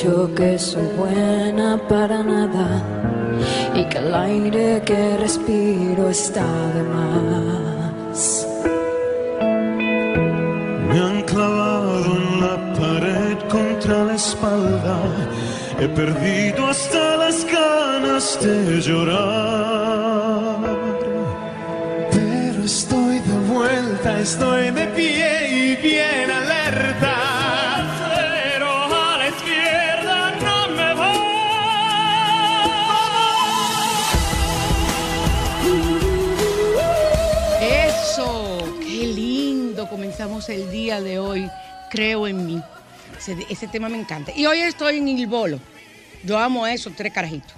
Que soy buena para nada y que el aire que respiro está de más. Me han clavado en la pared contra la espalda, he perdido hasta las ganas de llorar. Pero estoy de vuelta, estoy de pie y bien el día de hoy, creo en mí. Ese, tema me encanta. Y hoy estoy en Il Bolo. Yo amo a esos tres carajitos.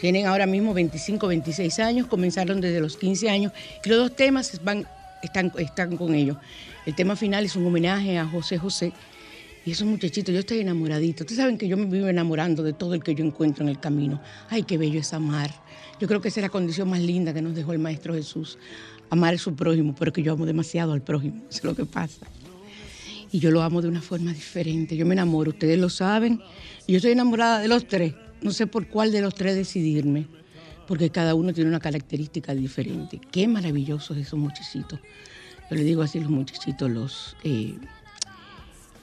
Tienen ahora mismo 25, 26 años, comenzaron desde los 15 años y los dos temas están, están con ellos. El tema final es un homenaje a José José y esos muchachitos, yo estoy enamoradito. Ustedes saben que yo me vivo enamorando de todo el que yo encuentro en el camino. Ay, qué bello es amar. Yo creo que esa es la condición más linda que nos dejó el Maestro Jesús amar a su prójimo, pero que yo amo demasiado al prójimo, eso es lo que pasa. Y yo lo amo de una forma diferente, yo me enamoro, ustedes lo saben, y yo estoy enamorada de los tres, no sé por cuál de los tres decidirme, porque cada uno tiene una característica diferente. Qué maravillosos esos muchachitos. Yo le digo así los muchachitos, los, eh,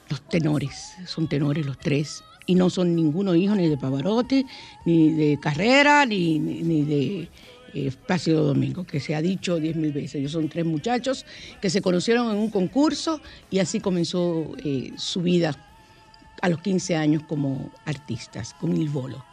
los tenores, son tenores los tres, y no son ninguno hijo ni de Pavarotti, ni de Carrera, ni, ni de eh, Plácido Domingo, que se ha dicho diez mil veces. Ellos son tres muchachos que se conocieron en un concurso y así comenzó eh, su vida a los 15 años como artistas, con Il Bolo.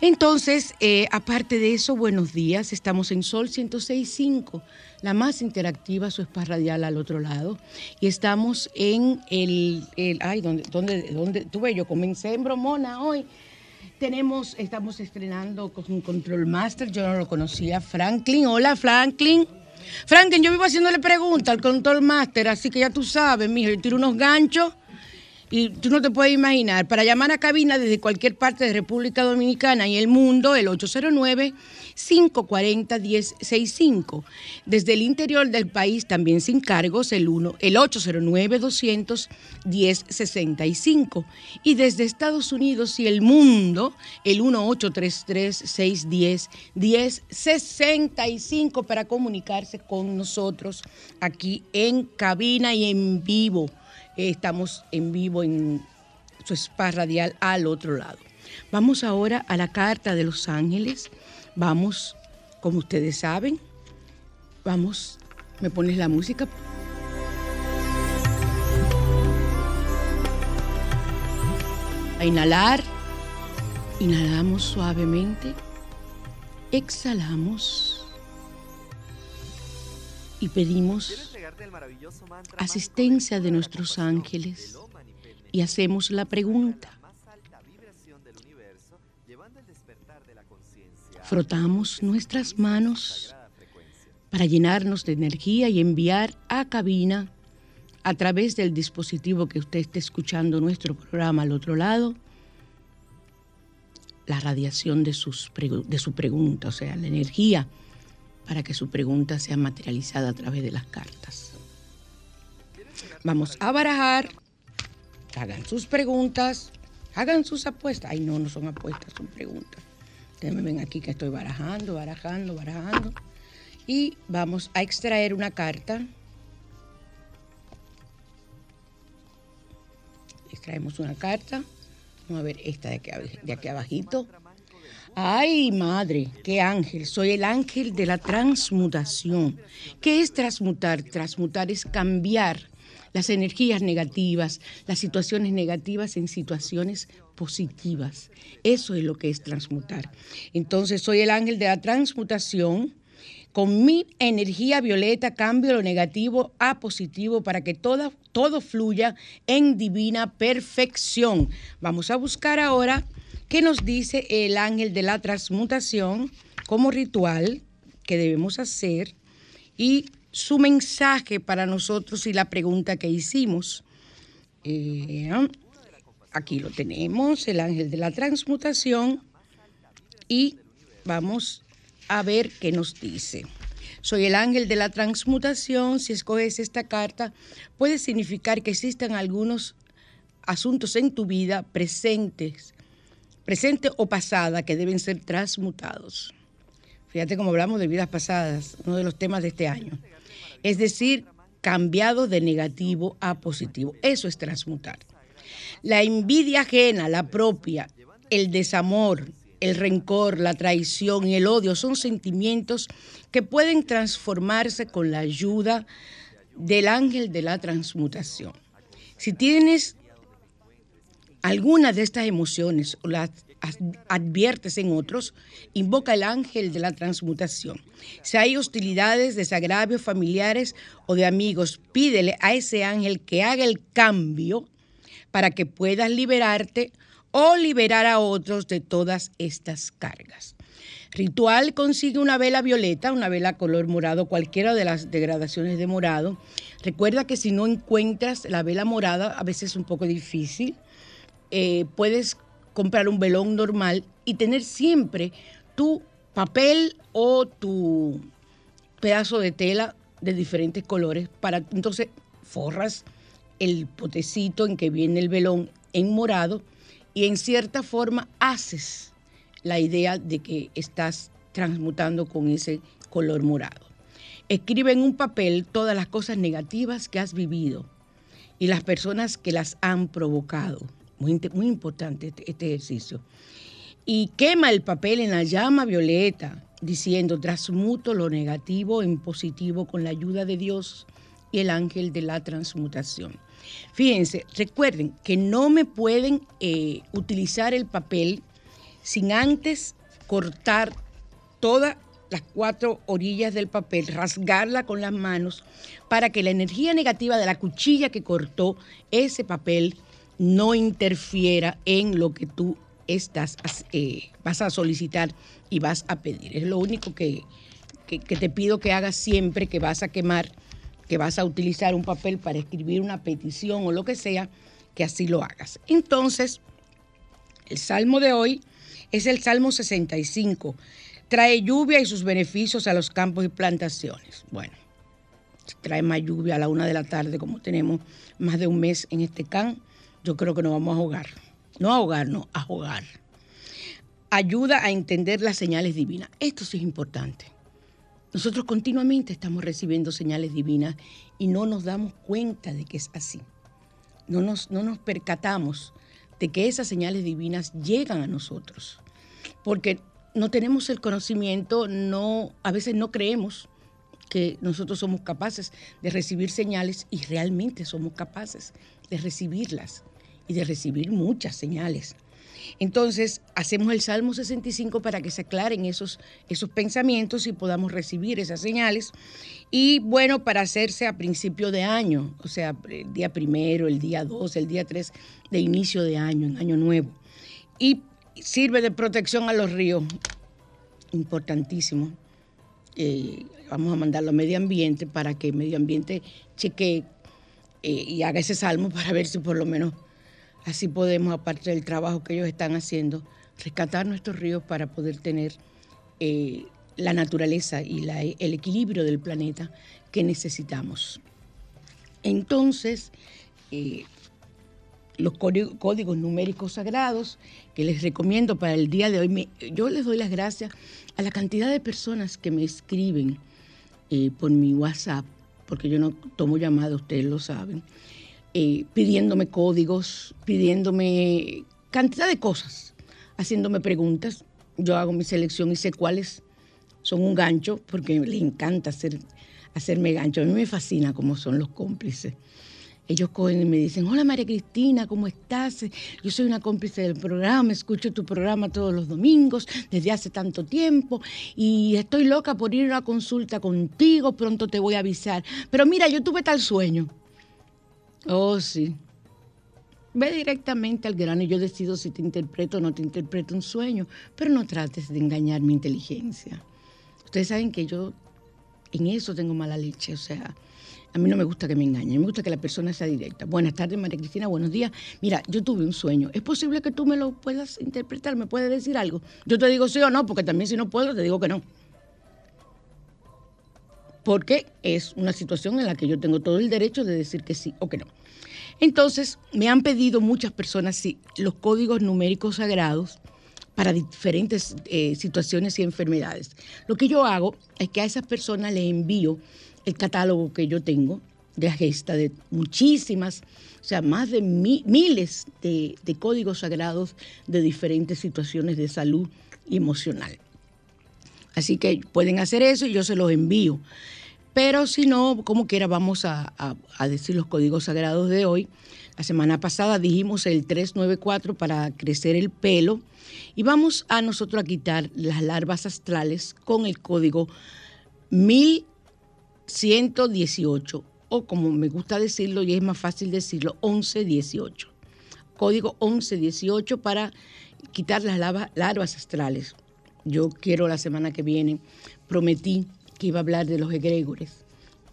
Entonces, eh, aparte de eso, buenos días. Estamos en Sol 106.5, la más interactiva, su spa radial al otro lado. Y estamos en el. ay, ¿dónde, dónde, dónde? Tuve, yo comencé en Bromona hoy tenemos, estamos estrenando con un Control Master, yo no lo conocía, Franklin. Hola, Franklin. Franklin, yo vivo haciéndole preguntas al Control Master, así que ya tú sabes, mijo, yo tiro unos ganchos y tú no te puedes imaginar. Para llamar a cabina desde cualquier parte de República Dominicana y el mundo, el 809 540-1065. Desde el interior del país, también sin cargos, el, 1, el 809-200-1065. Y desde Estados Unidos y el mundo, el 1833-610-1065 para comunicarse con nosotros aquí en cabina y en vivo. Estamos en vivo en su spa radial al otro lado. Vamos ahora a la Carta de los Ángeles Vamos, como ustedes saben, vamos, me pones la música. A inhalar, inhalamos suavemente, exhalamos. y pedimos asistencia de nuestros ángeles. y hacemos la pregunta. Frotamos nuestras manos para llenarnos de energía y enviar a cabina a través del dispositivo que usted esté escuchando nuestro programa al otro lado la radiación de, sus, de su pregunta, o sea, la energía para que su pregunta sea materializada a través de las cartas. Vamos a barajar, hagan sus preguntas, hagan sus apuestas. Ay, no, no son apuestas, son preguntas. Ustedes me ven aquí que estoy barajando, barajando, barajando. Y vamos a extraer una carta. Extraemos una carta. Vamos a ver esta de aquí, de aquí abajito. Ay, madre, qué ángel. Soy el ángel de la transmutación. ¿Qué es transmutar? Transmutar es cambiar las energías negativas, las situaciones negativas en situaciones positivas. Eso es lo que es transmutar. Entonces, soy el ángel de la transmutación. Con mi energía violeta cambio lo negativo a positivo para que todo, todo fluya en divina perfección. Vamos a buscar ahora qué nos dice el ángel de la transmutación como ritual que debemos hacer y su mensaje para nosotros y la pregunta que hicimos. Eh, aquí lo tenemos, el ángel de la transmutación y vamos a ver qué nos dice. Soy el ángel de la transmutación. Si escoges esta carta, puede significar que existan algunos asuntos en tu vida presentes, presente o pasada, que deben ser transmutados. Fíjate cómo hablamos de vidas pasadas, uno de los temas de este año. Es decir, cambiado de negativo a positivo. Eso es transmutar. La envidia ajena, la propia, el desamor, el rencor, la traición y el odio son sentimientos que pueden transformarse con la ayuda del ángel de la transmutación. Si tienes alguna de estas emociones las adviertes en otros, invoca el ángel de la transmutación. Si hay hostilidades, desagravios familiares o de amigos, pídele a ese ángel que haga el cambio para que puedas liberarte o liberar a otros de todas estas cargas. Ritual consigue una vela violeta, una vela color morado, cualquiera de las degradaciones de morado. Recuerda que si no encuentras la vela morada, a veces es un poco difícil. Eh, puedes comprar un velón normal y tener siempre tu papel o tu pedazo de tela de diferentes colores para entonces forras el potecito en que viene el velón en morado y en cierta forma haces la idea de que estás transmutando con ese color morado. Escribe en un papel todas las cosas negativas que has vivido y las personas que las han provocado. Muy, muy importante este, este ejercicio. Y quema el papel en la llama violeta, diciendo, transmuto lo negativo en positivo con la ayuda de Dios y el ángel de la transmutación. Fíjense, recuerden que no me pueden eh, utilizar el papel sin antes cortar todas las cuatro orillas del papel, rasgarla con las manos para que la energía negativa de la cuchilla que cortó ese papel no interfiera en lo que tú estás, eh, vas a solicitar y vas a pedir. Es lo único que, que te pido que hagas siempre que vas a quemar que vas a utilizar un papel para escribir una petición o lo que sea, que así lo hagas. Entonces, el salmo de hoy es el Salmo 65. Trae lluvia y sus beneficios a los campos y plantaciones. Bueno, trae más lluvia a la una de la tarde, como tenemos más de un mes en este can, yo creo que nos vamos a ahogar. No a ahogar, no, a jugar. Ayuda a entender las señales divinas. Esto sí es importante. Nosotros continuamente estamos recibiendo señales divinas y no nos damos cuenta de que es así. No nos, no nos percatamos de que esas señales divinas llegan a nosotros, porque no tenemos el conocimiento, no, a veces no creemos que nosotros somos capaces de recibir señales y realmente somos capaces de recibirlas y de recibir muchas señales. Entonces, hacemos el Salmo 65 para que se aclaren esos, esos pensamientos y podamos recibir esas señales. Y bueno, para hacerse a principio de año, o sea, el día primero, el día dos, el día tres de inicio de año, en año nuevo. Y sirve de protección a los ríos, importantísimo. Eh, vamos a mandarlo a medio ambiente para que medio ambiente chequee eh, y haga ese salmo para ver si por lo menos así podemos, aparte del trabajo que ellos están haciendo, rescatar nuestros ríos para poder tener eh, la naturaleza y el equilibrio del planeta que necesitamos. Entonces, los códigos numéricos sagrados que les recomiendo para el día de hoy. yo les doy las gracias a la cantidad de personas que me escriben eh, por mi WhatsApp, porque yo no tomo llamadas, ustedes lo saben, eh, pidiéndome códigos, pidiéndome cantidad de cosas, haciéndome preguntas. Yo hago mi selección y sé cuáles son un gancho, porque les encanta hacer, hacerme gancho. A mí me fascina cómo son los cómplices. Ellos cogen y me dicen, hola María Cristina, ¿cómo estás? Yo soy una cómplice del programa, escucho tu programa todos los domingos desde hace tanto tiempo y estoy loca por ir a una consulta contigo, pronto te voy a avisar. Pero mira, yo tuve tal sueño. Oh, sí. Ve directamente al grano y yo decido si te interpreto o no te interpreto un sueño, pero no trates de engañar mi inteligencia. Ustedes saben que yo en eso tengo mala leche, o sea, a mí no me gusta que me engañen, me gusta que la persona sea directa. Buenas tardes, María Cristina, buenos días. Mira, yo tuve un sueño. ¿Es posible que tú me lo puedas interpretar? ¿Me puedes decir algo? Yo te digo sí o no, porque también si no puedo, te digo que no. Porque es una situación en la que yo tengo todo el derecho de decir que sí o que no. Entonces, me han pedido muchas personas los códigos numéricos sagrados para diferentes eh, situaciones y enfermedades. Lo que yo hago es que a esas personas les envío el catálogo que yo tengo de gesta, de muchísimas, o sea, más de miles de, códigos sagrados de diferentes situaciones de salud emocional. Así que pueden hacer eso y yo se los envío. Pero si no, como quiera, vamos a, a, decir los códigos sagrados de hoy. La semana pasada dijimos el 394 para crecer el pelo y vamos a nosotros a quitar las larvas astrales con el código 1000 118 o como me gusta decirlo y es más fácil decirlo, 1118. Código 1118 para quitar las larvas astrales. Yo quiero la semana que viene, prometí que iba a hablar de los egregores.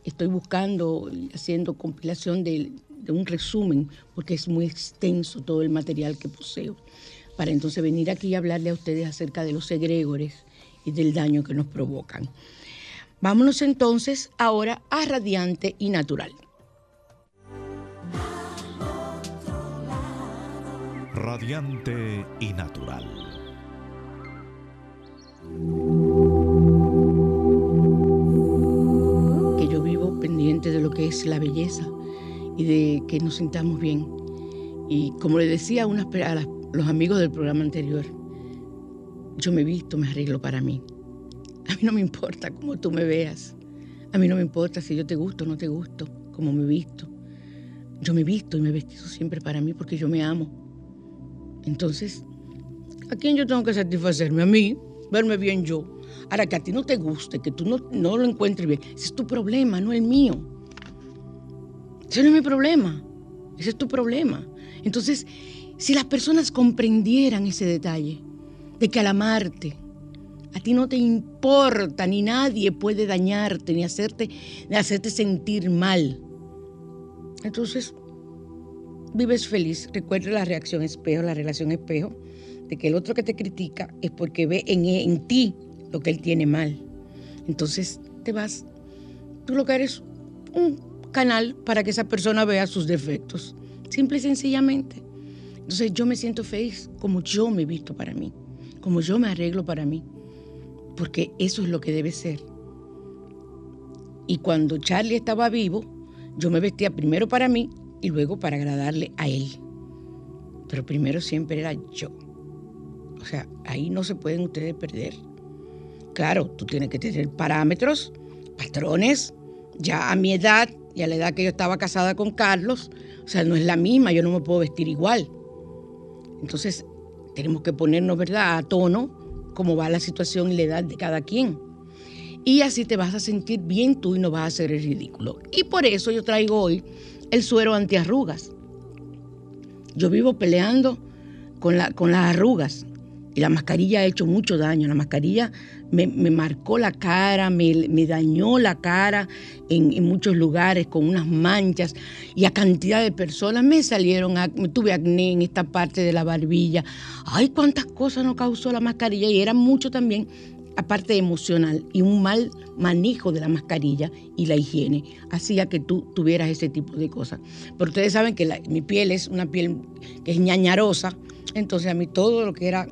Estoy buscando, haciendo compilación de, un resumen, porque es muy extenso todo el material que poseo, para entonces venir aquí y hablarle a ustedes acerca de los egregores y del daño que nos provocan. Vámonos entonces ahora a radiante y natural. Radiante y natural. Que yo vivo pendiente de lo que es la belleza y de que nos sintamos bien. Y como le decía a, unas, a los amigos del programa anterior, yo me visto, me arreglo para mí. A mí no me importa cómo tú me veas. A mí no me importa si yo te gusto o no te gusto, cómo me visto. Yo me visto y me he vestido siempre para mí porque yo me amo. Entonces, ¿a quién yo tengo que satisfacerme? A mí, verme bien yo. Ahora, que a ti no te guste, que tú no, no lo encuentres bien, ese es tu problema, no el mío. Ese no es mi problema, ese es tu problema. Entonces, si las personas comprendieran ese detalle, de que al amarte, a ti no te importa, ni nadie puede dañarte, ni hacerte, hacerte sentir mal. Entonces, vives feliz. Recuerda la reacción espejo, la relación espejo, que el otro que te critica es porque ve en, en ti lo que él tiene mal. Entonces, te vas. Tú lo que eres un canal para que esa persona vea sus defectos. Simple y sencillamente. Entonces, yo me siento feliz como yo me visto para mí, como yo me arreglo para mí porque eso es lo que debe ser. Y cuando Charlie estaba vivo, yo me vestía primero para mí y luego para agradarle a él. Pero primero siempre era yo. O sea, ahí no se pueden ustedes perder. Claro, tú tienes que tener parámetros, patrones. Ya a mi edad y a la edad que yo estaba casada con Carlos, o sea, no es la misma, yo no me puedo vestir igual. Entonces, tenemos que ponernos, ¿verdad?, a tono cómo va la situación y la edad de cada quien. Y así te vas a sentir bien tú y no vas a hacer el ridículo. Y por eso yo traigo hoy el suero antiarrugas. Yo vivo peleando con, la, con las arrugas y la mascarilla ha hecho mucho daño. La mascarilla me, marcó la cara, me, dañó la cara en, muchos lugares con unas manchas y a cantidad de personas me salieron, tuve acné en esta parte de la barbilla. Ay, cuántas cosas nos causó la mascarilla y era mucho también aparte emocional y un mal manejo de la mascarilla y la higiene hacía que tú tuvieras ese tipo de cosas. Pero ustedes saben que mi piel es una piel que es ñañarosa, entonces a mí todo lo que era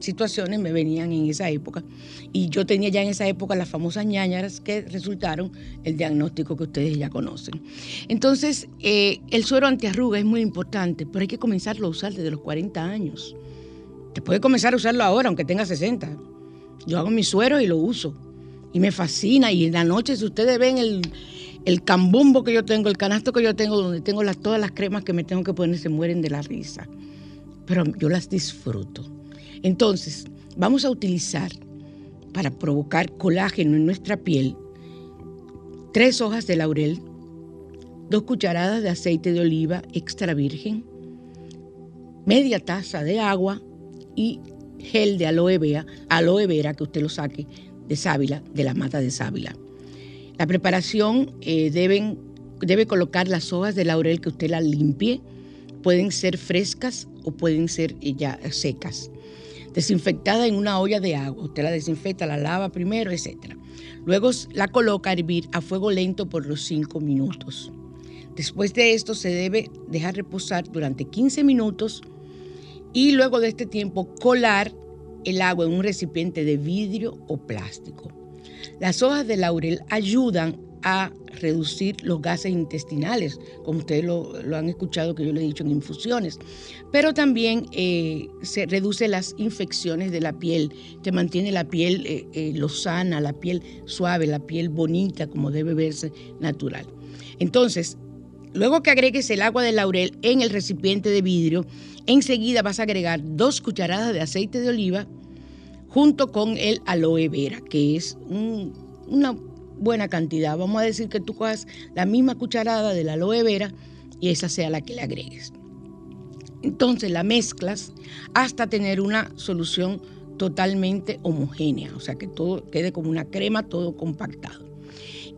situaciones me venían en esa época. Y yo tenía ya en esa época las famosas ñañaras que resultaron el diagnóstico que ustedes ya conocen. Entonces, eh, el suero antiarruga es muy importante, pero hay que comenzarlo a usar desde los 40 años. Te puede comenzar a usarlo ahora, aunque tenga 60. Yo hago mi suero y lo uso. Y me fascina. Y en la noche, si ustedes ven el, cambumbo que yo tengo, el canasto que yo tengo, donde tengo todas las cremas que me tengo que poner, se mueren de la risa. Pero yo las disfruto. Entonces, vamos a utilizar para provocar colágeno en nuestra piel tres hojas de laurel, dos cucharadas de aceite de oliva extra virgen, media taza de agua y gel de aloe vera, aloe vera que usted lo saque de sábila, de la mata de sábila. La preparación eh, deben, debe colocar las hojas de laurel que usted las limpie. Pueden ser frescas o pueden ser eh, ya secas. Desinfectada en una olla de agua. Usted la desinfecta, la lava primero, etc. Luego la coloca a hervir a fuego lento por los 5 minutos. Después de esto se debe dejar reposar durante 15 minutos y luego de este tiempo colar el agua en un recipiente de vidrio o plástico. Las hojas de laurel ayudan a reducir los gases intestinales, como ustedes lo, han escuchado que yo le he dicho en infusiones, pero también eh, se reduce las infecciones de la piel, te mantiene la piel eh, eh, lozana, la piel suave, la piel bonita, como debe verse natural. Entonces, luego que agregues el agua de laurel en el recipiente de vidrio, Enseguida vas a agregar dos cucharadas de aceite de oliva junto con el aloe vera, que es una buena cantidad. Vamos a decir que tú cojas la misma cucharada del aloe vera y esa sea la que le agregues. Entonces la mezclas hasta tener una solución totalmente homogénea, o sea que todo quede como una crema, todo compactado.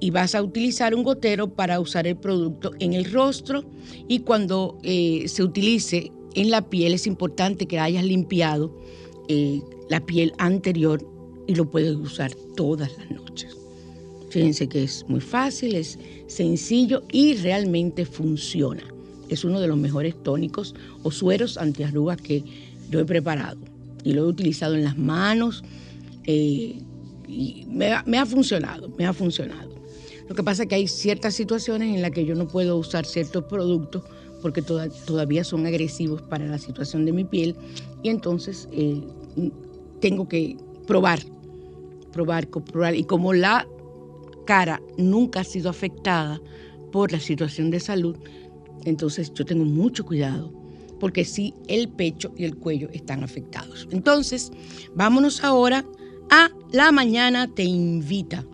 Y vas a utilizar un gotero para usar el producto en el rostro y cuando eh, se utilice en la piel es importante que hayas limpiado eh, la piel anterior y lo puedes usar todas las noches. Fíjense que es muy fácil, es sencillo y realmente funciona. Es uno de los mejores tónicos o sueros antiarrugas que yo he preparado y lo he utilizado en las manos eh, y me ha funcionado, me ha funcionado. Lo que pasa es que hay ciertas situaciones en las que yo no puedo usar ciertos productos porque todavía son agresivos para la situación de mi piel y entonces eh, tengo que probar, probar, comprobar. Y como la cara nunca ha sido afectada por la situación de salud, entonces yo tengo mucho cuidado porque sí el pecho y el cuello están afectados. Entonces, vámonos ahora a La Mañana Te Invita.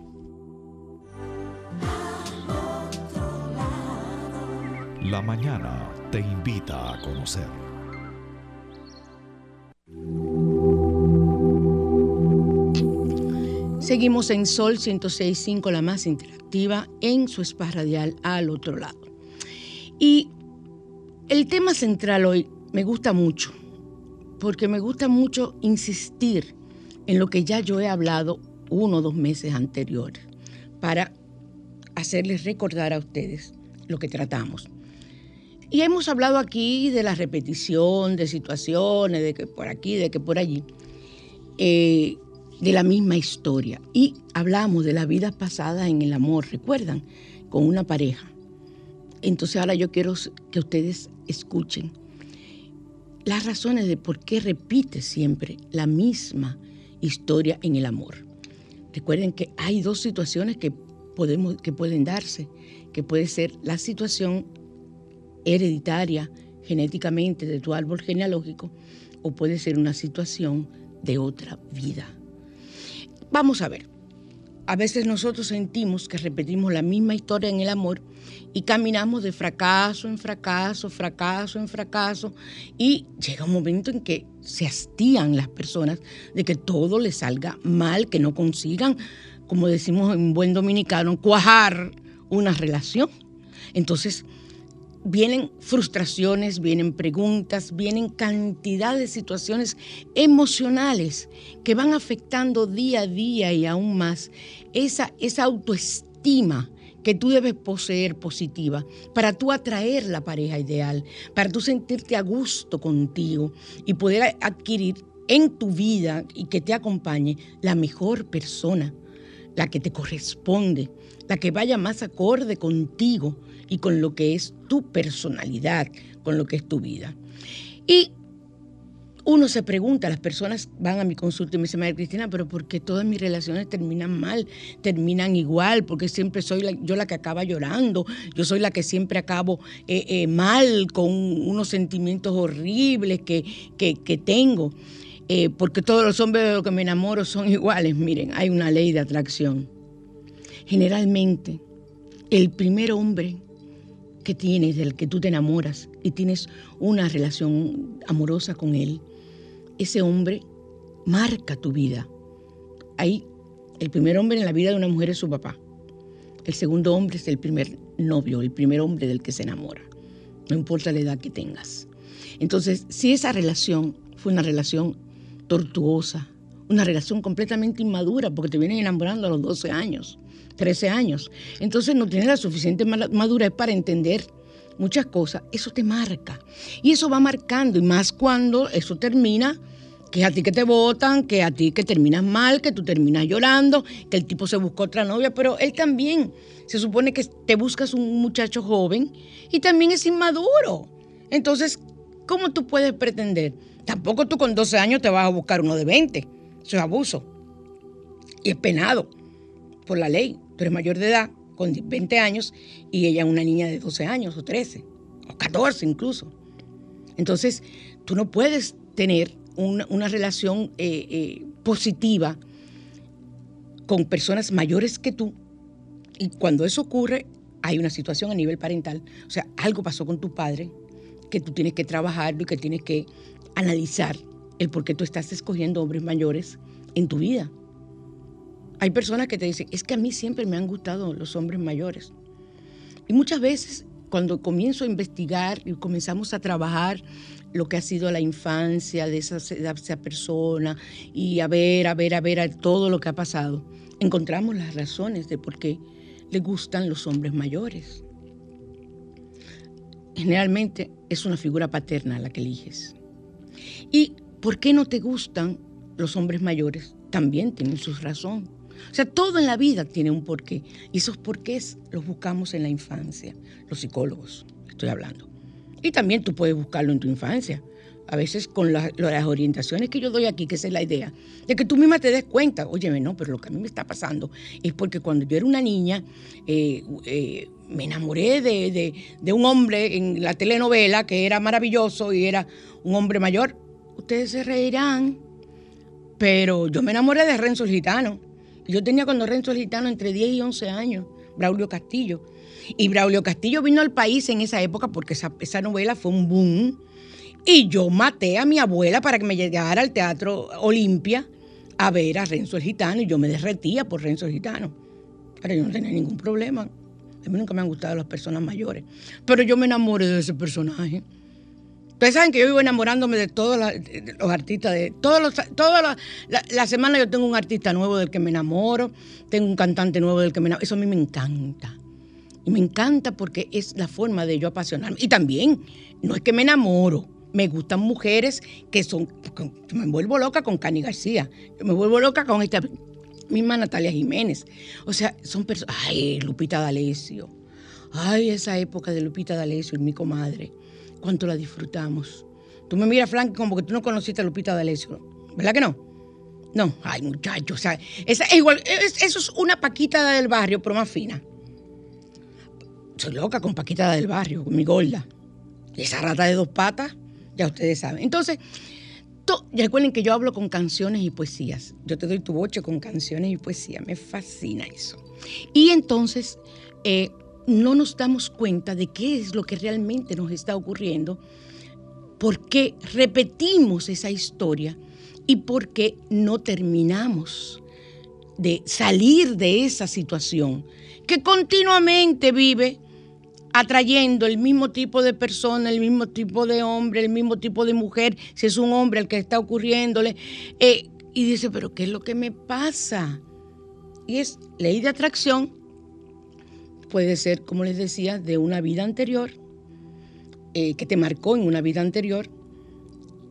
La mañana te invita a conocer. Seguimos en Sol 106.5, la más interactiva, en su espacio radial al otro lado. Y el tema central hoy me gusta mucho, porque me gusta mucho insistir en lo que ya yo he hablado uno o dos meses anteriores, para hacerles recordar a ustedes lo que tratamos. Y hemos hablado aquí de la repetición de situaciones, de que por aquí, de que por allí, eh, de la misma historia. Y hablamos de la vida pasada en el amor, ¿recuerdan? Con una pareja. Entonces ahora yo quiero que ustedes escuchen las razones de por qué repite siempre la misma historia en el amor. Recuerden que hay dos situaciones que, podemos, que pueden darse, que puede ser la situación hereditaria genéticamente de tu árbol genealógico o puede ser una situación de otra vida. Vamos a ver. A veces nosotros sentimos que repetimos la misma historia en el amor y caminamos de fracaso en fracaso, fracaso en fracaso y llega un momento en que se hastían las personas de que todo les salga mal, que no consigan, como decimos en buen dominicano, cuajar una relación. Entonces, vienen frustraciones, vienen preguntas, vienen cantidad de situaciones emocionales que van afectando día a día y aún más esa, esa autoestima que tú debes poseer positiva para tú atraer la pareja ideal, para tú sentirte a gusto contigo y poder adquirir en tu vida y que te acompañe la mejor persona, la que te corresponde, la que vaya más acorde contigo y con lo que es tu personalidad, con lo que es tu vida. Y uno se pregunta, las personas van a mi consulta y me dicen, María Cristina, pero ¿por qué todas mis relaciones terminan mal? Terminan igual, porque siempre soy yo la que acaba llorando, yo soy la que siempre acabo eh, eh, mal, con unos sentimientos horribles que, que, tengo. Eh, porque todos los hombres de los que me enamoro son iguales. Miren, hay una ley de atracción. Generalmente, el primer hombre que tienes, del que tú te enamoras y tienes una relación amorosa con él, ese hombre marca tu vida. Ahí, el primer hombre en la vida de una mujer es su papá. El segundo hombre es el primer novio, el primer hombre del que se enamora. No importa la edad que tengas. Entonces, si esa relación fue una relación tortuosa, una relación completamente inmadura, porque te vienen enamorando a los 12 años, 13 años. Entonces no tienes la suficiente madurez para entender muchas cosas. Eso te marca. Y eso va marcando. Y más cuando eso termina, que es a ti que te votan, que a ti que terminas mal, que tú terminas llorando, que el tipo se buscó otra novia, pero él también. Se supone que te buscas un muchacho joven y también es inmaduro. Entonces, ¿cómo tú puedes pretender? Tampoco tú con 12 años te vas a buscar uno de 20. Eso es abuso. Y es penado por la ley tú eres mayor de edad, con 20 años, y ella una niña de 12 años o 13, o 14 incluso. Entonces, tú no puedes tener una, relación eh, eh, positiva con personas mayores que tú. Y cuando eso ocurre, hay una situación a nivel parental. O sea, algo pasó con tu padre que tú tienes que trabajarlo y que tienes que analizar el por qué tú estás escogiendo hombres mayores en tu vida. Hay personas que te dicen, es que a mí siempre me han gustado los hombres mayores. Y muchas veces cuando comienzo a investigar y comenzamos a trabajar lo que ha sido la infancia de esa, esa, persona y a ver, a ver, a ver a todo lo que ha pasado, encontramos las razones de por qué le gustan los hombres mayores. Generalmente es una figura paterna la que eliges. ¿Y por qué no te gustan los hombres mayores? También tienen su razón. O sea, todo en la vida tiene un porqué. Y esos porqués los buscamos en la infancia, los psicólogos, estoy hablando. Y también tú puedes buscarlo en tu infancia. A veces con las, orientaciones que yo doy aquí, que esa es la idea, de que tú misma te des cuenta, óyeme, no, pero lo que a mí me está pasando es porque cuando yo era una niña, eh, eh, me enamoré de, de, un hombre en la telenovela que era maravilloso y era un hombre mayor. Ustedes se reirán, pero yo me enamoré de Renzo el Gitano. Yo tenía cuando Renzo el Gitano entre 10 y 11 años, Braulio Castillo. Y Braulio Castillo vino al país en esa época porque esa, esa novela fue un boom. Y yo maté a mi abuela para que me llegara al Teatro Olimpia a ver a Renzo el Gitano y yo me derretía por Renzo el Gitano. Pero yo no tenía ningún problema. A mí nunca me han gustado las personas mayores. Pero yo me enamoré de ese personaje. Ustedes saben que yo vivo enamorándome de todos los artistas, de todos los, todas la, semana yo tengo un artista nuevo del que me enamoro, tengo un cantante nuevo del que me enamoro. Eso a mí me encanta. Y me encanta porque es la forma de yo apasionarme. Y también, no es que me enamoro, me gustan mujeres que son. me vuelvo loca con Cani García, me vuelvo loca con esta misma Natalia Jiménez. O sea, son personas. Ay, Lupita D'Alessio. Ay, esa época de Lupita D'Alessio y mi comadre cuánto la disfrutamos. Tú me miras, Frank, como que tú no conociste a Lupita D'Alessio, ¿verdad que no? No, ay, muchacho, o sea, esa es igual, eso es una paquita del barrio, pero más fina. Soy loca con paquita del barrio, con mi gorda. Esa rata de dos patas, ya ustedes saben. Entonces, recuerden que yo hablo con canciones y poesías. Yo te doy tu boche con canciones y poesía. Me fascina eso. Y entonces eh, no nos damos cuenta de qué es lo que realmente nos está ocurriendo, por qué repetimos esa historia y por qué no terminamos de salir de esa situación que continuamente vive atrayendo el mismo tipo de persona, el mismo tipo de hombre, el mismo tipo de mujer, si es un hombre al que está ocurriéndole, eh, y dice, pero ¿qué es lo que me pasa? Y es ley de atracción, puede ser, como les decía, de una vida anterior, eh, que te marcó en una vida anterior,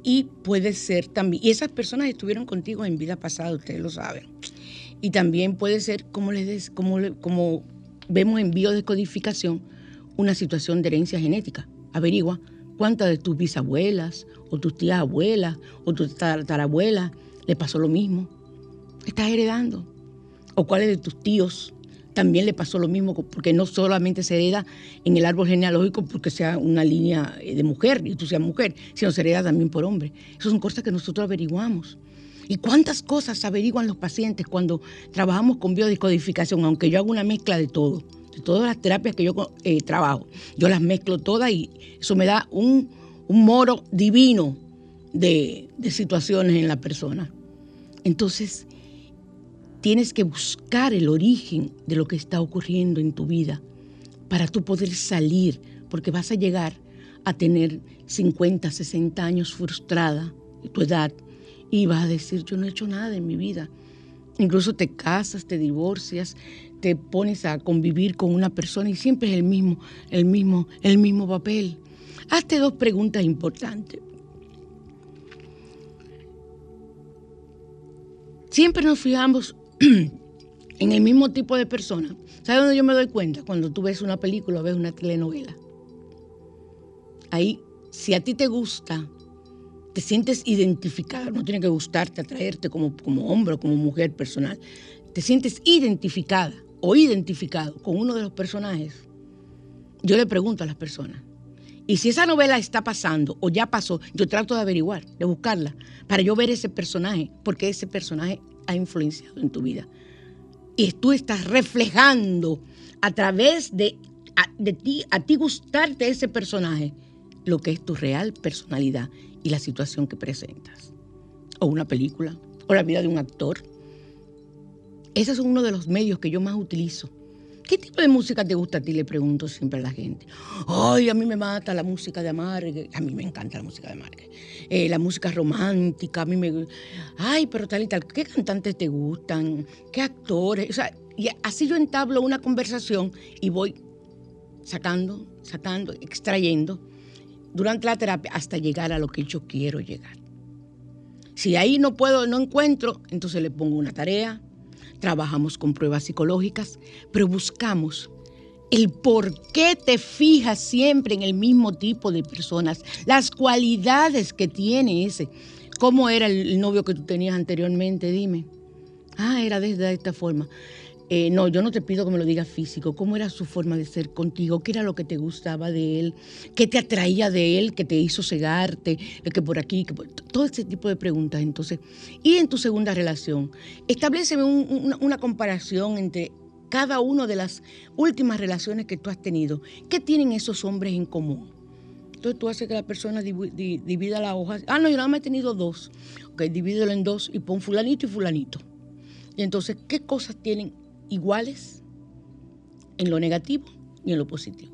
y puede ser también, y esas personas estuvieron contigo en vida pasada, ustedes lo saben. Y también puede ser, como, les, como, como vemos en biodescodificación, una situación de herencia genética. Averigua cuántas de tus bisabuelas o tus tías abuelas o tus tatarabuelas le pasó lo mismo. Estás heredando. O cuáles de tus tíos también le pasó lo mismo, porque no solamente se hereda en el árbol genealógico porque sea una línea eh, de mujer y tú seas mujer, sino se hereda también por hombre. Esas son cosas que nosotros averiguamos. ¿Y cuántas cosas averiguan los pacientes cuando trabajamos con biodescodificación? Aunque yo hago una mezcla de todo todas las terapias que yo eh, trabajo. Yo las mezclo todas y eso me da un, moro divino de, de situaciones en la persona. Entonces, tienes que buscar el origen de lo que está ocurriendo en tu vida para tú poder salir, porque vas a llegar a tener 50, 60 años frustrada de tu edad y vas a decir, yo no he hecho nada en mi vida. Incluso te casas, te divorcias, te pones a convivir con una persona y siempre es el mismo, el mismo, el mismo papel. Hazte dos preguntas importantes. Siempre nos fijamos en el mismo tipo de persona. ¿Sabes dónde yo me doy cuenta? Cuando tú ves una película o ves una telenovela. Ahí, si a ti te gusta, te sientes identificado, no tiene que gustarte, atraerte como, como hombre o como mujer personal, te sientes identificada o identificado con uno de los personajes, yo le pregunto a las personas. Y si esa novela está pasando o ya pasó, yo trato de averiguar, de buscarla, para yo ver ese personaje, porque ese personaje ha influenciado en tu vida. Y tú estás reflejando a través de, de ti, a ti gustarte ese personaje, lo que es tu real personalidad y la situación que presentas. O una película, o la vida de un actor, ese es uno de los medios que yo más utilizo. ¿Qué tipo de música te gusta a ti? Le pregunto siempre a la gente. Ay, a mí me mata la música de Amargue. A mí me encanta la música de Amargue. Eh, la música romántica, a mí me... Ay, pero tal y tal. ¿Qué cantantes te gustan? ¿Qué actores? O sea, y así yo entablo una conversación y voy sacando, sacando, extrayendo durante la terapia hasta llegar a lo que yo quiero llegar. Si ahí no puedo, no encuentro, entonces le pongo una tarea, trabajamos con pruebas psicológicas, pero buscamos el por qué te fijas siempre en el mismo tipo de personas, las cualidades que tiene ese. ¿Cómo era el novio que tú tenías anteriormente? Dime. Ah, era de esta forma. Eh, no, yo no te pido que me lo digas físico. ¿Cómo era su forma de ser contigo? ¿Qué era lo que te gustaba de él? ¿Qué te atraía de él? ¿Qué te hizo cegarte? Que por aquí, que todo ese tipo de preguntas. Entonces, y en tu segunda relación, establece una, comparación entre cada una de las últimas relaciones que tú has tenido. ¿Qué tienen esos hombres en común? Entonces tú haces que la persona divida la hoja. Ah, no, yo nada más he tenido dos. Ok, divídelo en dos y pon fulanito y fulanito. Y entonces, ¿qué cosas tienen iguales en lo negativo y en lo positivo.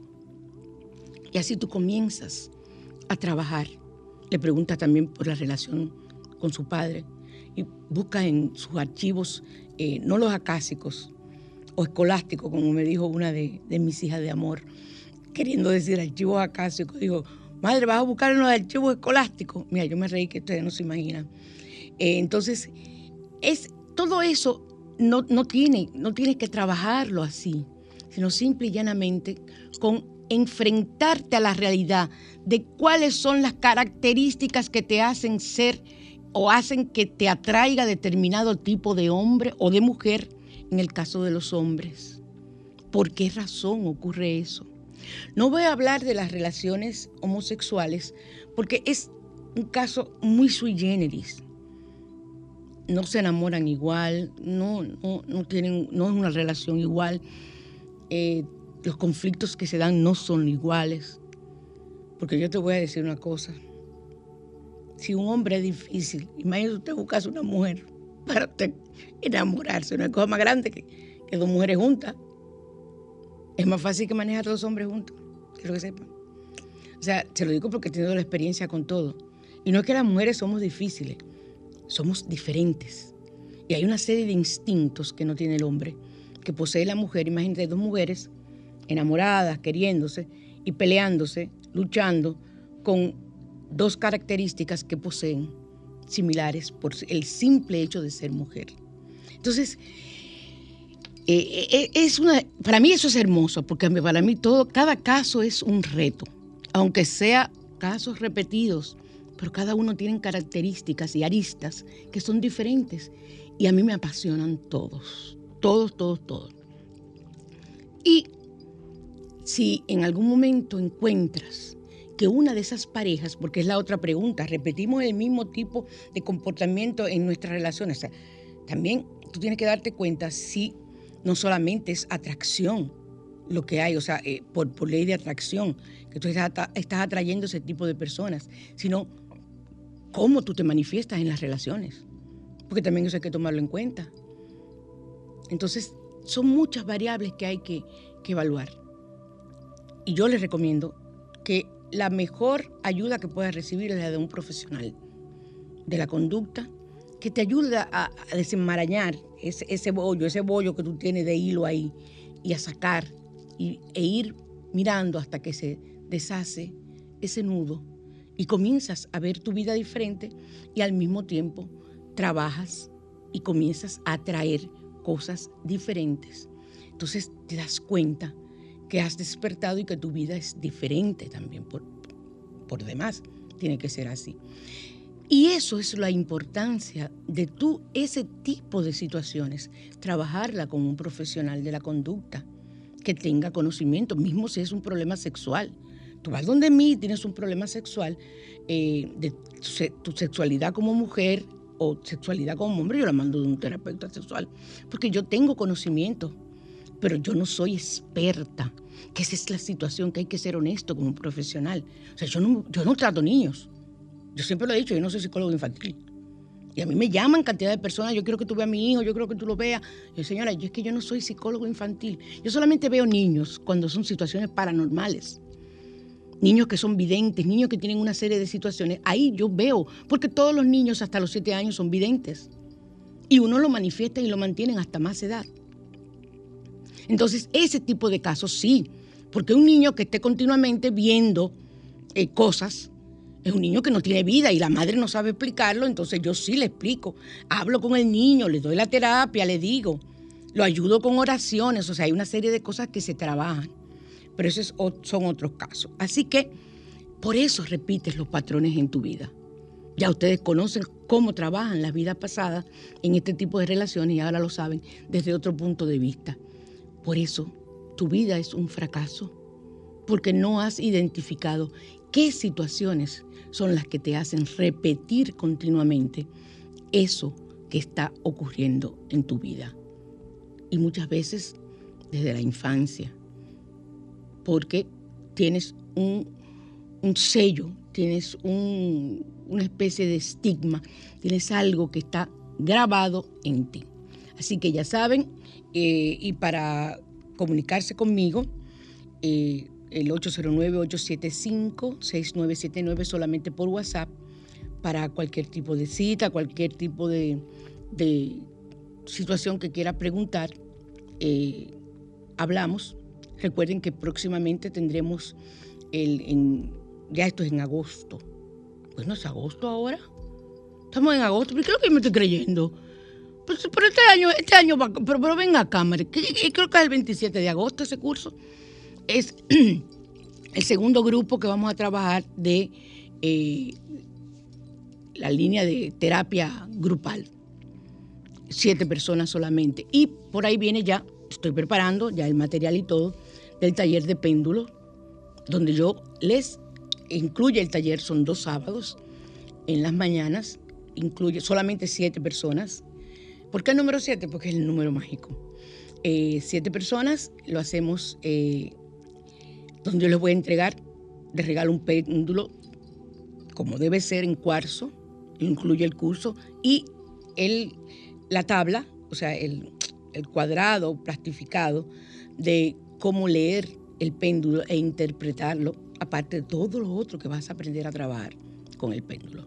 Y así tú comienzas a trabajar. Le preguntas también por la relación con su padre y busca en sus archivos, eh, no los acásicos o escolásticos, como me dijo una de, mis hijas de amor, queriendo decir archivos acásicos. Digo, madre, vas a buscar en los archivos escolásticos. Mira, yo me reí que ustedes no se imaginan. Eh, entonces, es todo eso no, no, tiene, no tienes que trabajarlo así, sino simple y llanamente con enfrentarte a la realidad de cuáles son las características que te hacen ser o hacen que te atraiga determinado tipo de hombre o de mujer en el caso de los hombres. ¿Por qué razón ocurre eso? No voy a hablar de las relaciones homosexuales porque es un caso muy sui generis. No se enamoran igual, no, no, tienen, no es una relación igual. Eh, los conflictos que se dan no son iguales. Porque yo te voy a decir una cosa. Si un hombre es difícil, imagínate usted buscarse una mujer para enamorarse, una cosa más grande que, que dos mujeres juntas. Es más fácil que manejar dos hombres juntos, quiero que sepan. O sea, se lo digo porque he tenido la experiencia con todo. Y no es que las mujeres somos difíciles, somos diferentes. Y hay una serie de instintos que no tiene el hombre, que posee la mujer. Imagínate dos mujeres enamoradas, queriéndose y peleándose, luchando con dos características que poseen similares por el simple hecho de ser mujer. Entonces, eh, eh, eh, es una, para mí eso es hermoso, porque para mí todo, cada caso es un reto, aunque sea casos repetidos, pero cada uno tiene características y aristas que son diferentes y a mí me apasionan todos, todos, todos, todos. Y si en algún momento encuentras que una de esas parejas, porque es la otra pregunta, repetimos el mismo tipo de comportamiento en nuestras relaciones, también tú tienes que darte cuenta si no solamente es atracción lo que hay, o sea, eh, por, ley de atracción, que tú estás, estás atrayendo ese tipo de personas, sino cómo tú te manifiestas en las relaciones, porque también eso hay que tomarlo en cuenta. Entonces, son muchas variables que hay que, que evaluar. Y yo les recomiendo que la mejor ayuda que puedas recibir es la de un profesional de la conducta que te ayuda a, desenmarañar ese, ese, bollo, ese bollo que tú tienes de hilo ahí y a sacar y, e ir mirando hasta que se deshace ese nudo y comienzas a ver tu vida diferente y al mismo tiempo trabajas y comienzas a atraer cosas diferentes. Entonces te das cuenta que has despertado y que tu vida es diferente también por, por demás. Tiene que ser así. Y eso es la importancia de tú, ese tipo de situaciones, trabajarla con un profesional de la conducta, que tenga conocimiento, mismo si es un problema sexual. Tú vas donde mí, tienes un problema sexual, eh, de tu sexualidad como mujer o sexualidad como hombre, yo la mando de un terapeuta sexual, porque yo tengo conocimiento, pero yo no soy experta, que esa es la situación que hay que ser honesto como profesional. O sea, yo no, yo no trato niños yo siempre lo he dicho, yo no soy psicólogo infantil. Y a mí me llaman cantidad de personas, yo quiero que tú veas a mi hijo, yo quiero que tú lo veas. Yo, señora, yo es que yo no soy psicólogo infantil. Yo solamente veo niños cuando son situaciones paranormales. Niños que son videntes, niños que tienen una serie de situaciones. Ahí yo veo, porque todos los niños hasta los siete años son videntes. Y uno lo manifiesta y lo mantienen hasta más edad. Entonces, ese tipo de casos sí, porque un niño que esté continuamente viendo eh, cosas, es un niño que no tiene vida y la madre no sabe explicarlo, entonces yo sí le explico. Hablo con el niño, le doy la terapia, le digo, lo ayudo con oraciones, o sea, hay una serie de cosas que se trabajan, pero esos son otros casos. Así que por eso repites los patrones en tu vida. Ya ustedes conocen cómo trabajan la vida pasada en este tipo de relaciones y ahora lo saben desde otro punto de vista. Por eso tu vida es un fracaso, porque no has identificado qué situaciones son las que te hacen repetir continuamente eso que está ocurriendo en tu vida. Y muchas veces desde la infancia, porque tienes un, sello, tienes una especie de estigma, tienes algo que está grabado en ti. Así que ya saben, eh, y para comunicarse conmigo, eh, el 809-875-6979 solamente por WhatsApp para cualquier tipo de cita, cualquier tipo de, situación que quiera preguntar. Eh, hablamos. Recuerden que próximamente tendremos el, ya esto es en agosto. Bueno, es agosto ahora. Estamos en agosto, pero creo que me estoy creyendo. Pues, pero este año, este año va, pero, pero venga a cámara, creo que es el 27 de agosto ese curso es el segundo grupo que vamos a trabajar de eh, la línea de terapia grupal. Siete personas solamente. Y por ahí viene ya, estoy preparando ya el material y todo, del taller de péndulo, donde yo les incluye el taller, son dos sábados, en las mañanas, incluye solamente siete personas. ¿Por qué el número siete? Porque es el número mágico. Eh, siete personas, lo hacemos eh, donde yo les voy a entregar de regalo un péndulo como debe ser en cuarzo, incluye el curso, y el, la tabla, o sea, el, el cuadrado plastificado de cómo leer el péndulo e interpretarlo, aparte de todo lo otro que vas a aprender a trabajar con el péndulo.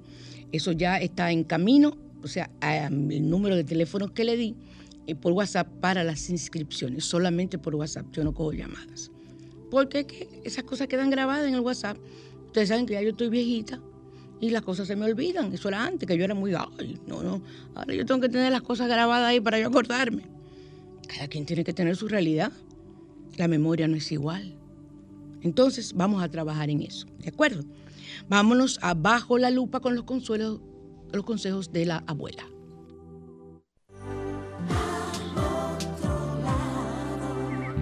Eso ya está en camino, o sea, el número de teléfono que le di eh, por WhatsApp para las inscripciones, solamente por WhatsApp, yo no cojo llamadas. Porque que esas cosas quedan grabadas en el WhatsApp. Ustedes saben que ya yo estoy viejita y las cosas se me olvidan. Eso era antes, que yo era muy, ay, no, no. Ahora yo tengo que tener las cosas grabadas ahí para yo acordarme. Cada quien tiene que tener su realidad. La memoria no es igual. Entonces vamos a trabajar en eso, ¿de acuerdo? Vámonos abajo la lupa con los consuelos, los consejos de la abuela.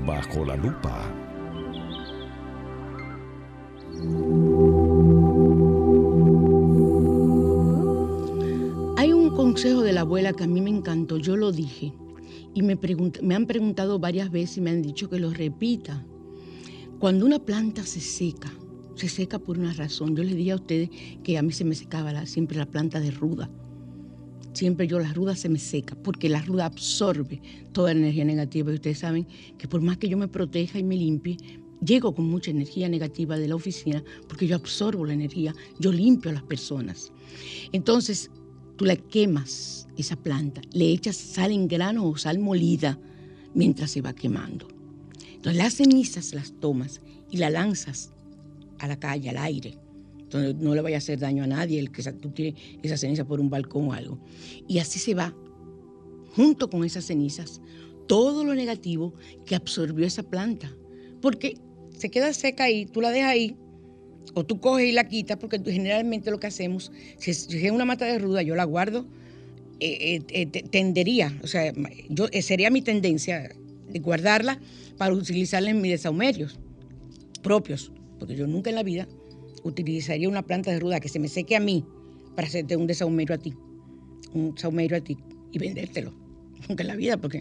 Bajo la lupa. Hay un consejo de la abuela que a mí me encantó, yo lo dije, y me, me han preguntado varias veces y me han dicho que lo repita. Cuando una planta se seca, se seca por una razón. Yo les dije a ustedes que a mí se me secaba siempre la planta de ruda. Siempre yo la ruda se me seca porque la ruda absorbe toda la energía negativa. Y ustedes saben que por más que yo me proteja y me limpie, llego con mucha energía negativa de la oficina porque yo absorbo la energía, yo limpio a las personas. Entonces, tú la quemas, esa planta, le echas sal en grano o sal molida mientras se va quemando. Entonces las cenizas las tomas y las lanzas a la calle, al aire, donde no le vaya a hacer daño a nadie el que tú tires esa ceniza por un balcón o algo. Y así se va, junto con esas cenizas, todo lo negativo que absorbió esa planta. Porque se queda seca ahí, tú la dejas ahí, o tú coges y la quitas, porque generalmente lo que hacemos, si es una mata de ruda, yo la guardo, eh, eh, eh, tendería, o sea, yo, sería mi tendencia de guardarla para utilizarla en mis desahumerios propios porque yo nunca en la vida utilizaría una planta de ruda que se me seque a mí para hacerte un desahumerio a ti, un saumerio a ti y vendértelo. Nunca en la vida, porque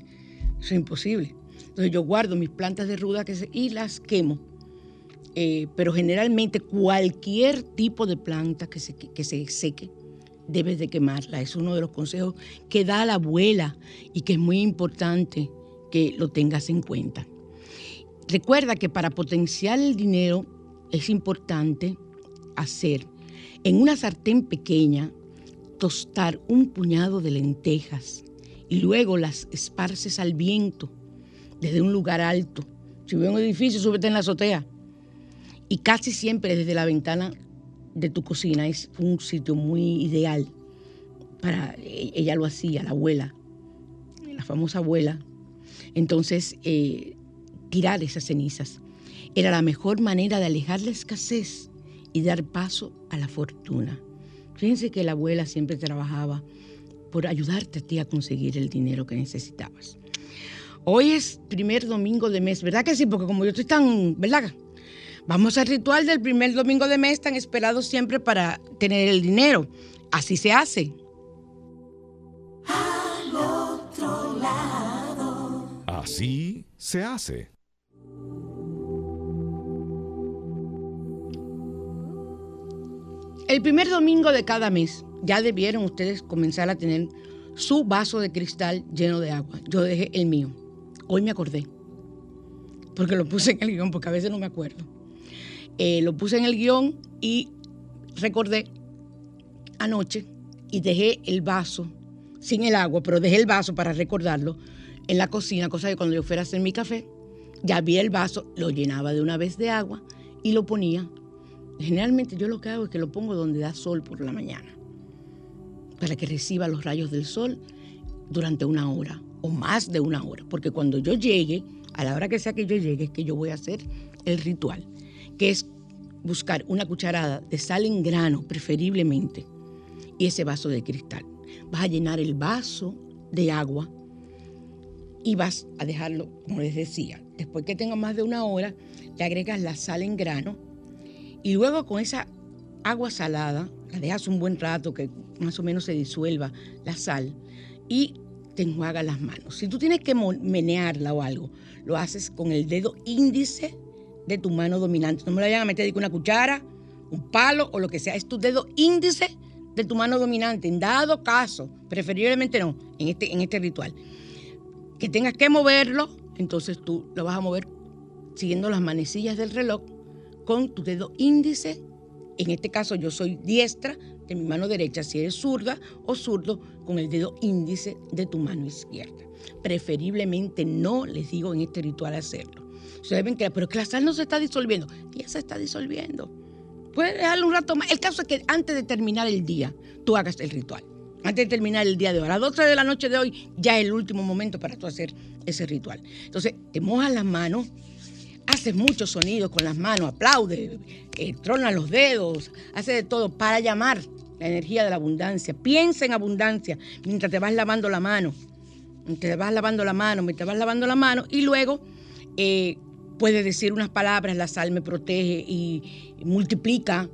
eso es imposible. Entonces yo guardo mis plantas de ruda que y las quemo. Eh, pero generalmente cualquier tipo de planta que se, que se seque, debes de quemarla. Es uno de los consejos que da la abuela y que es muy importante que lo tengas en cuenta. Recuerda que para potenciar el dinero es importante hacer en una sartén pequeña, tostar un puñado de lentejas y luego las esparces al viento desde un lugar alto. Si ve un edificio, súbete en la azotea. Y casi siempre desde la ventana de tu cocina es un sitio muy ideal para e-, ella lo hacía, la abuela, la famosa abuela. Entonces, eh, tirar esas cenizas era la mejor manera de alejar la escasez y dar paso a la fortuna. Fíjense que la abuela siempre trabajaba por ayudarte a ti a conseguir el dinero que necesitabas. Hoy es primer domingo de mes, ¿verdad que sí? Porque como yo estoy tan, ¿verdad? Vamos al ritual del primer domingo de mes, tan esperado siempre para tener el dinero. Así se hace. Al otro lado. Así se hace. El primer domingo de cada mes ya debieron ustedes comenzar a tener su vaso de cristal lleno de agua. Yo dejé el mío. Hoy me acordé. Porque lo puse en el guion, porque a veces no me acuerdo. Eh, lo puse en el guion y recordé anoche y dejé el vaso sin el agua, pero dejé el vaso para recordarlo en la cocina, cosa que cuando yo fuera a hacer mi café, ya vi el vaso, lo llenaba de una vez de agua y lo ponía Generalmente yo lo que hago es que lo pongo donde da sol por la mañana, para que reciba los rayos del sol durante una hora o más de una hora, porque cuando yo llegue, a la hora que sea que yo llegue, es que yo voy a hacer el ritual, que es buscar una cucharada de sal en grano, preferiblemente, y ese vaso de cristal. Vas a llenar el vaso de agua y vas a dejarlo, como les decía, después que tenga más de una hora, le agregas la sal en grano y luego con esa agua salada, la dejas un buen rato que más o menos se disuelva la sal y te enjuagas las manos. Si tú tienes que menearla o algo, lo haces con el dedo índice de tu mano dominante. No me lo vayan a meter con una cuchara, un palo o lo que sea. Es tu dedo índice de tu mano dominante. En dado caso, preferiblemente no, en este, en este ritual, que tengas que moverlo, entonces tú lo vas a mover siguiendo las manecillas del reloj con tu dedo índice. En este caso yo soy diestra de mi mano derecha, si eres zurda o zurdo, con el dedo índice de tu mano izquierda. Preferiblemente no les digo en este ritual hacerlo. Ustedes ven que, pero que la sal no se está disolviendo. Ya se está disolviendo. Puedes dejarlo un rato más. El caso es que antes de terminar el día, tú hagas el ritual. Antes de terminar el día de hoy. A las 12 de la noche de hoy ya es el último momento para tú hacer ese ritual. Entonces, te mojas las manos, haces muchos sonidos con las manos, aplaude, eh, trona los dedos, hace de todo para llamar la energía de la abundancia. Piensa en abundancia mientras te vas lavando la mano. Mientras te vas lavando la mano, mientras te vas lavando la mano y luego eh, puedes decir unas palabras, la sal me protege y, multiplica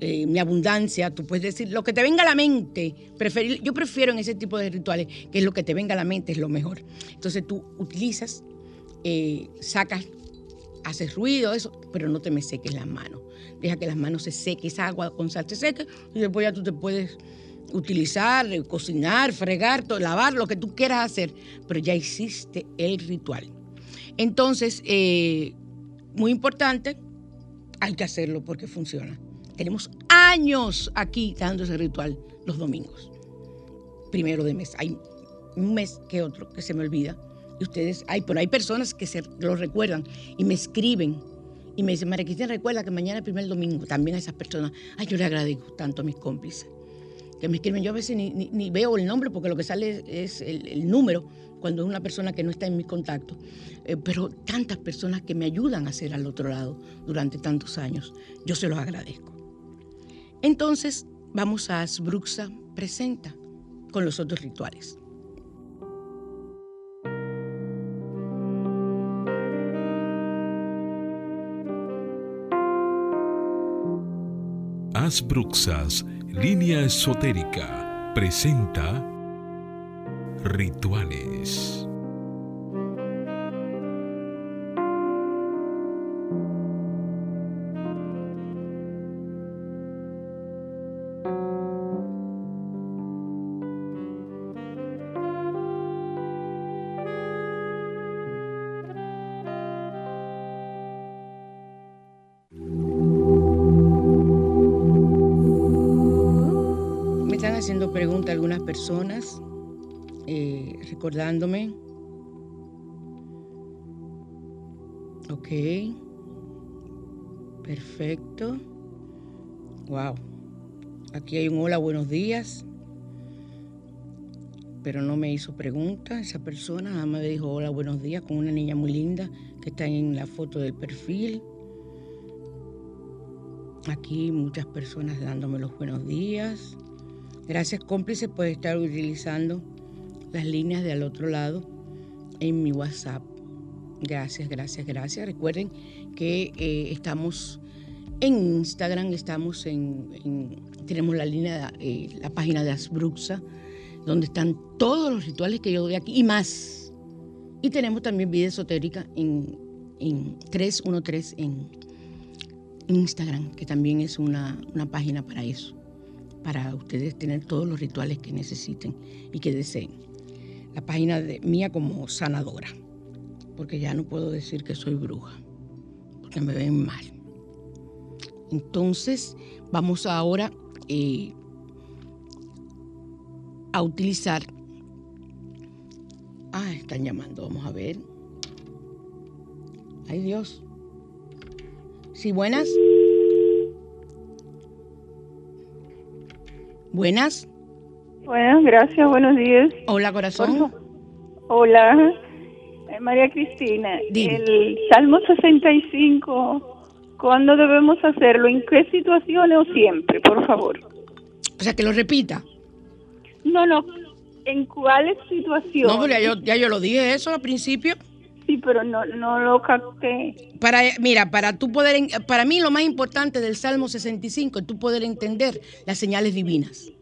eh, mi abundancia. Tú puedes decir lo que te venga a la mente. yo prefiero en ese tipo de rituales que es lo que te venga a la mente es lo mejor. Entonces tú utilizas, sacas haces ruido, eso, pero no te me seques las manos. Deja que las manos se sequen, esa agua con sal se seque y después ya tú te puedes utilizar, eh, cocinar, fregar, lavar, lo que tú quieras hacer, pero ya hiciste el ritual. Entonces, eh, muy importante, hay que hacerlo porque funciona. Tenemos años aquí dando ese ritual los domingos, primero de mes. Hay un mes que otro que se me olvida ustedes, hay, pero hay personas que se lo recuerdan y me escriben y me dicen, María Cristina, recuerda que mañana es el primer domingo. También a esas personas, ay, yo le agradezco tanto a mis cómplices que me escriben. Yo a veces ni, veo el nombre porque lo que sale es el, número cuando es una persona que no está en mis contactos. Eh, pero tantas personas que me ayudan a ser al otro lado durante tantos años, yo se los agradezco. Entonces, vamos a Asbruxa Presenta con los otros rituales. Bruxas, línea esotérica, presenta Rituales. Recordándome. Ok. Perfecto. Wow. Aquí hay un hola, buenos días. Pero no me hizo pregunta esa persona, nada me dijo hola, buenos días con una niña muy linda que está en la foto del perfil. Aquí muchas personas dándome los buenos días. Gracias cómplices por estar utilizando las líneas de al otro lado en mi WhatsApp. Gracias, gracias, gracias. Recuerden que eh, estamos en Instagram, estamos en, tenemos la línea, eh, la página de Asbruxa, donde están todos los rituales que yo doy aquí y más. Y tenemos también vida esotérica en, en 313 en Instagram, que también es una, una página para eso para ustedes tener todos los rituales que necesiten y que deseen. La página de, mía como sanadora, porque ya no puedo decir que soy bruja, porque me ven mal. Entonces, vamos ahora eh, a utilizar... Ah, están llamando, vamos a ver. Ay Dios. Sí, buenas. Buenas. Buenas, gracias, buenos días. Hola, corazón. Hola, eh, María Cristina. El Salmo 65, ¿cuándo debemos hacerlo? ¿En qué situaciones o siempre, por favor? O sea, que lo repita. No, no, ¿en cuáles situaciones? No, ya yo, ya yo lo dije eso al principio. Sí, pero no, no lo capté. Para, mira, para tú poder, para mí lo más importante del Salmo 65 es tú poder entender las señales divinas.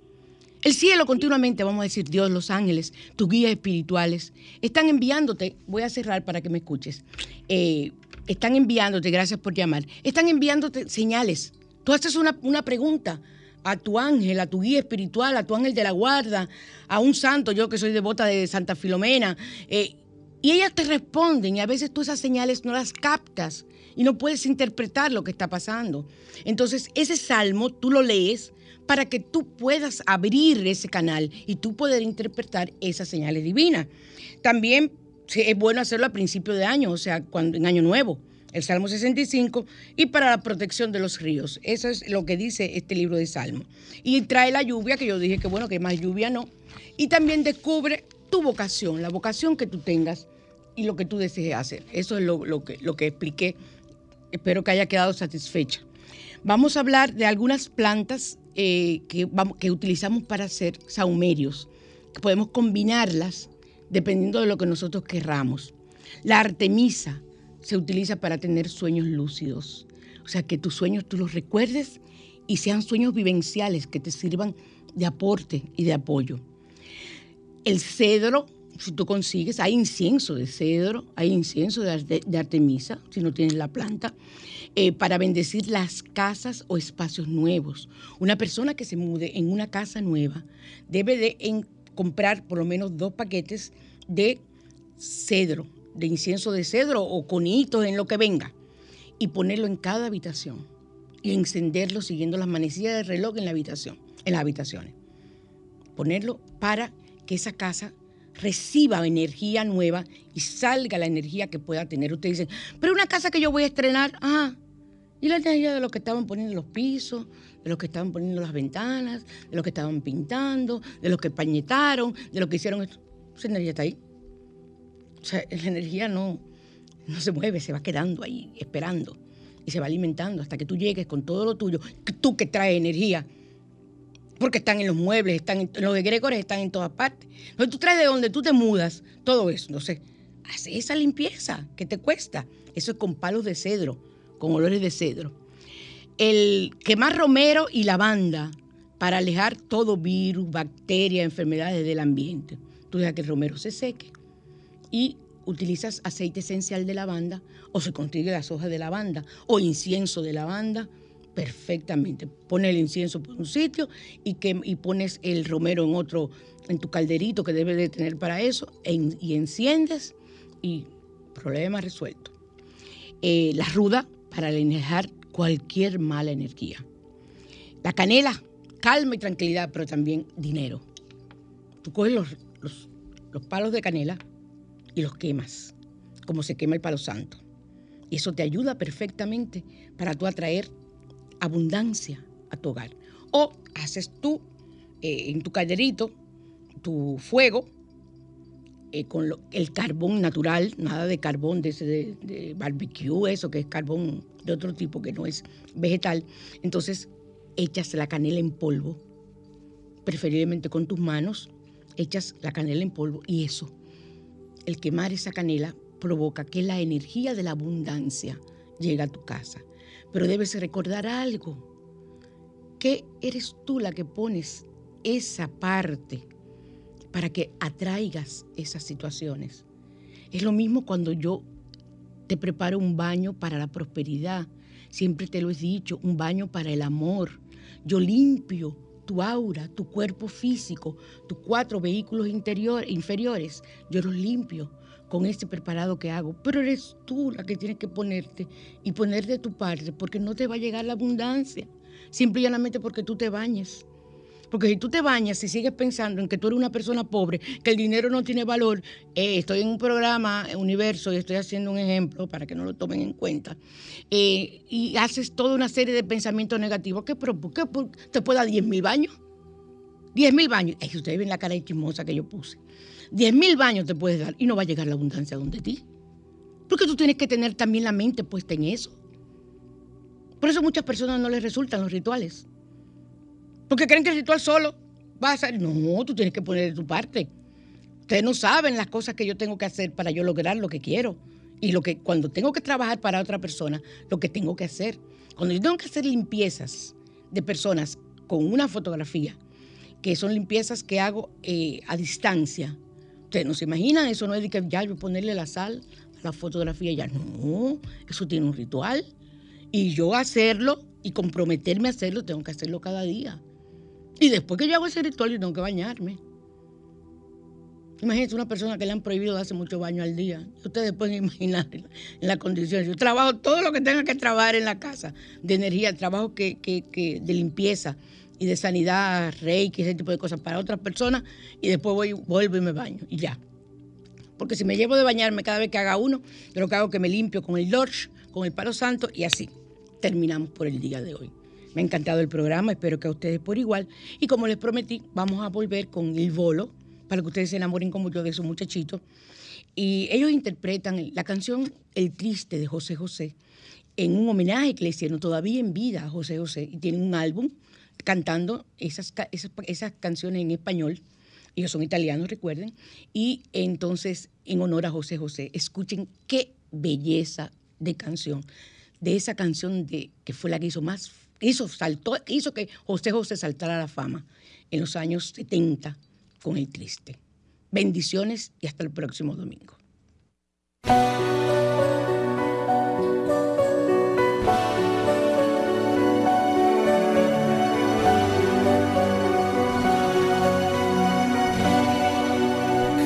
El cielo continuamente, vamos a decir, Dios, los ángeles, tus guías espirituales, están enviándote, voy a cerrar para que me escuches, eh, están enviándote, gracias por llamar, están enviándote señales. Tú haces una, una pregunta a tu ángel, a tu guía espiritual, a tu ángel de la guarda, a un santo, yo que soy devota de Santa Filomena, eh, y ellas te responden y a veces tú esas señales no las captas y no puedes interpretar lo que está pasando. Entonces ese salmo tú lo lees para que tú puedas abrir ese canal y tú poder interpretar esas señales divinas. También es bueno hacerlo a principio de año, o sea, cuando, en año nuevo, el Salmo 65, y para la protección de los ríos. Eso es lo que dice este libro de Salmo. Y trae la lluvia, que yo dije que bueno, que más lluvia no. Y también descubre tu vocación, la vocación que tú tengas y lo que tú desees hacer. Eso es lo, que, lo que expliqué. Espero que haya quedado satisfecha. Vamos a hablar de algunas plantas eh, que, vamos, que utilizamos para hacer saumerios, podemos combinarlas dependiendo de lo que nosotros querramos. La artemisa se utiliza para tener sueños lúcidos, o sea, que tus sueños tú los recuerdes y sean sueños vivenciales que te sirvan de aporte y de apoyo. El cedro si tú consigues, hay incienso de cedro, hay incienso de, artemisa, si no tienes la planta, eh, para bendecir las casas o espacios nuevos. Una persona que se mude en una casa nueva debe de comprar por lo menos dos paquetes de cedro, de incienso de cedro o conitos, en lo que venga, y ponerlo en cada habitación y encenderlo siguiendo las manecillas del reloj en la habitación, en las habitaciones. Ponerlo para que esa casa reciba energía nueva y salga la energía que pueda tener. Ustedes dicen, pero una casa que yo voy a estrenar, ah, y la energía de los que estaban poniendo los pisos, de los que estaban poniendo las ventanas, de los que estaban pintando, de los que pañetaron, de los que hicieron esto. Esa energía está ahí. O sea, la energía no, no se mueve, se va quedando ahí, esperando. Y se va alimentando hasta que tú llegues con todo lo tuyo, tú que traes energía porque están en los muebles, están en, los egregores están en todas partes. Entonces tú traes de donde tú te mudas todo eso. Entonces, hace esa limpieza que te cuesta. Eso es con palos de cedro, con olores de cedro. El quemar romero y lavanda para alejar todo virus, bacterias, enfermedades del ambiente. Tú dejas que el romero se seque y utilizas aceite esencial de lavanda o se consigue las hojas de lavanda o incienso de lavanda perfectamente. Pones el incienso por un sitio y, que, y pones el romero en otro, en tu calderito que debes de tener para eso, y enciendes y problema resuelto. Eh, la ruda para alejar cualquier mala energía. La canela, calma y tranquilidad, pero también dinero. Tú coges los, los, los palos de canela y los quemas, como se quema el palo santo. Y eso te ayuda perfectamente para tú atraer abundancia a tu hogar. O haces tú eh, en tu calderito tu fuego eh, con el carbón natural, nada de carbón de, ese de, barbecue, eso que es carbón de otro tipo que no es vegetal. Entonces echas la canela en polvo, preferiblemente con tus manos, echas la canela en polvo y eso, el quemar esa canela provoca que la energía de la abundancia llegue a tu casa. Pero debes recordar algo, que eres tú la que pones esa parte para que atraigas esas situaciones. Es lo mismo cuando yo te preparo un baño para la prosperidad. Siempre te lo he dicho, un baño para el amor. Yo limpio tu aura, tu cuerpo físico, tus cuatro vehículos inferiores. Yo los limpio con este preparado que hago, pero eres tú la que tienes que ponerte y poner de tu parte, porque no te va a llegar la abundancia, simple y llanamente porque tú te bañes. Porque si tú te bañas y sigues pensando en que tú eres una persona pobre, que el dinero no tiene valor, eh, estoy en un programa, Universo, y estoy haciendo un ejemplo para que no lo tomen en cuenta, eh, y haces toda una serie de pensamientos negativos, ¿qué, qué, te puede dar 10 mil baños? 10 mil baños. Es que ustedes ven la cara de chismosa que yo puse. 10 mil baños te puedes dar y no va a llegar la abundancia donde ti. Porque tú tienes que tener también la mente puesta en eso. Por eso a muchas personas no les resultan los rituales. Porque creen que el ritual solo va a ser. No, tú tienes que poner de tu parte. Ustedes no saben las cosas que yo tengo que hacer para yo lograr lo que quiero. Y lo que cuando tengo que trabajar para otra persona, lo que tengo que hacer. Cuando yo tengo que hacer limpiezas de personas con una fotografía, que son limpiezas que hago eh, a distancia. Ustedes no se imaginan, eso no es de que ya yo ponerle la sal a la fotografía, ya no, eso tiene un ritual. Y yo hacerlo y comprometerme a hacerlo, tengo que hacerlo cada día. Y después que yo hago ese ritual, yo tengo que bañarme. Imagínense una persona que le han prohibido darse mucho baño al día. Ustedes pueden imaginar en la condición. Yo trabajo todo lo que tenga que trabajar en la casa, de energía, trabajo que, de limpieza y de sanidad, reiki, ese tipo de cosas para otras personas, y después voy, vuelvo y me baño, y ya. Porque si me llevo de bañarme cada vez que haga uno, yo lo que hago es que me limpio con el Lodge, con el palo santo, y así terminamos por el día de hoy. Me ha encantado el programa, espero que a ustedes por igual. Y como les prometí, vamos a volver con el bolo, para que ustedes se enamoren como yo de esos muchachitos. Y ellos interpretan la canción El Triste de José José en un homenaje que le hicieron todavía en vida a José José. Y tienen un álbum cantando esas, esas, canciones en español. Ellos son italianos, recuerden. Y entonces, en honor a José José, escuchen qué belleza de canción. De esa canción de, que fue la que hizo más hizo, saltó, hizo que José José saltara a la fama en los años 70 con el triste. Bendiciones y hasta el próximo domingo.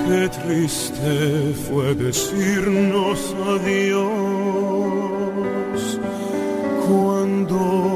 Qué triste fue decirnos adiós cuando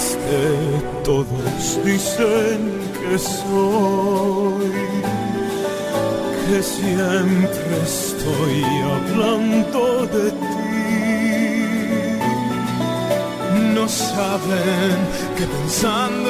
triste todos dicen que soy, que siempre estoy hablando de ti. No saben que pensando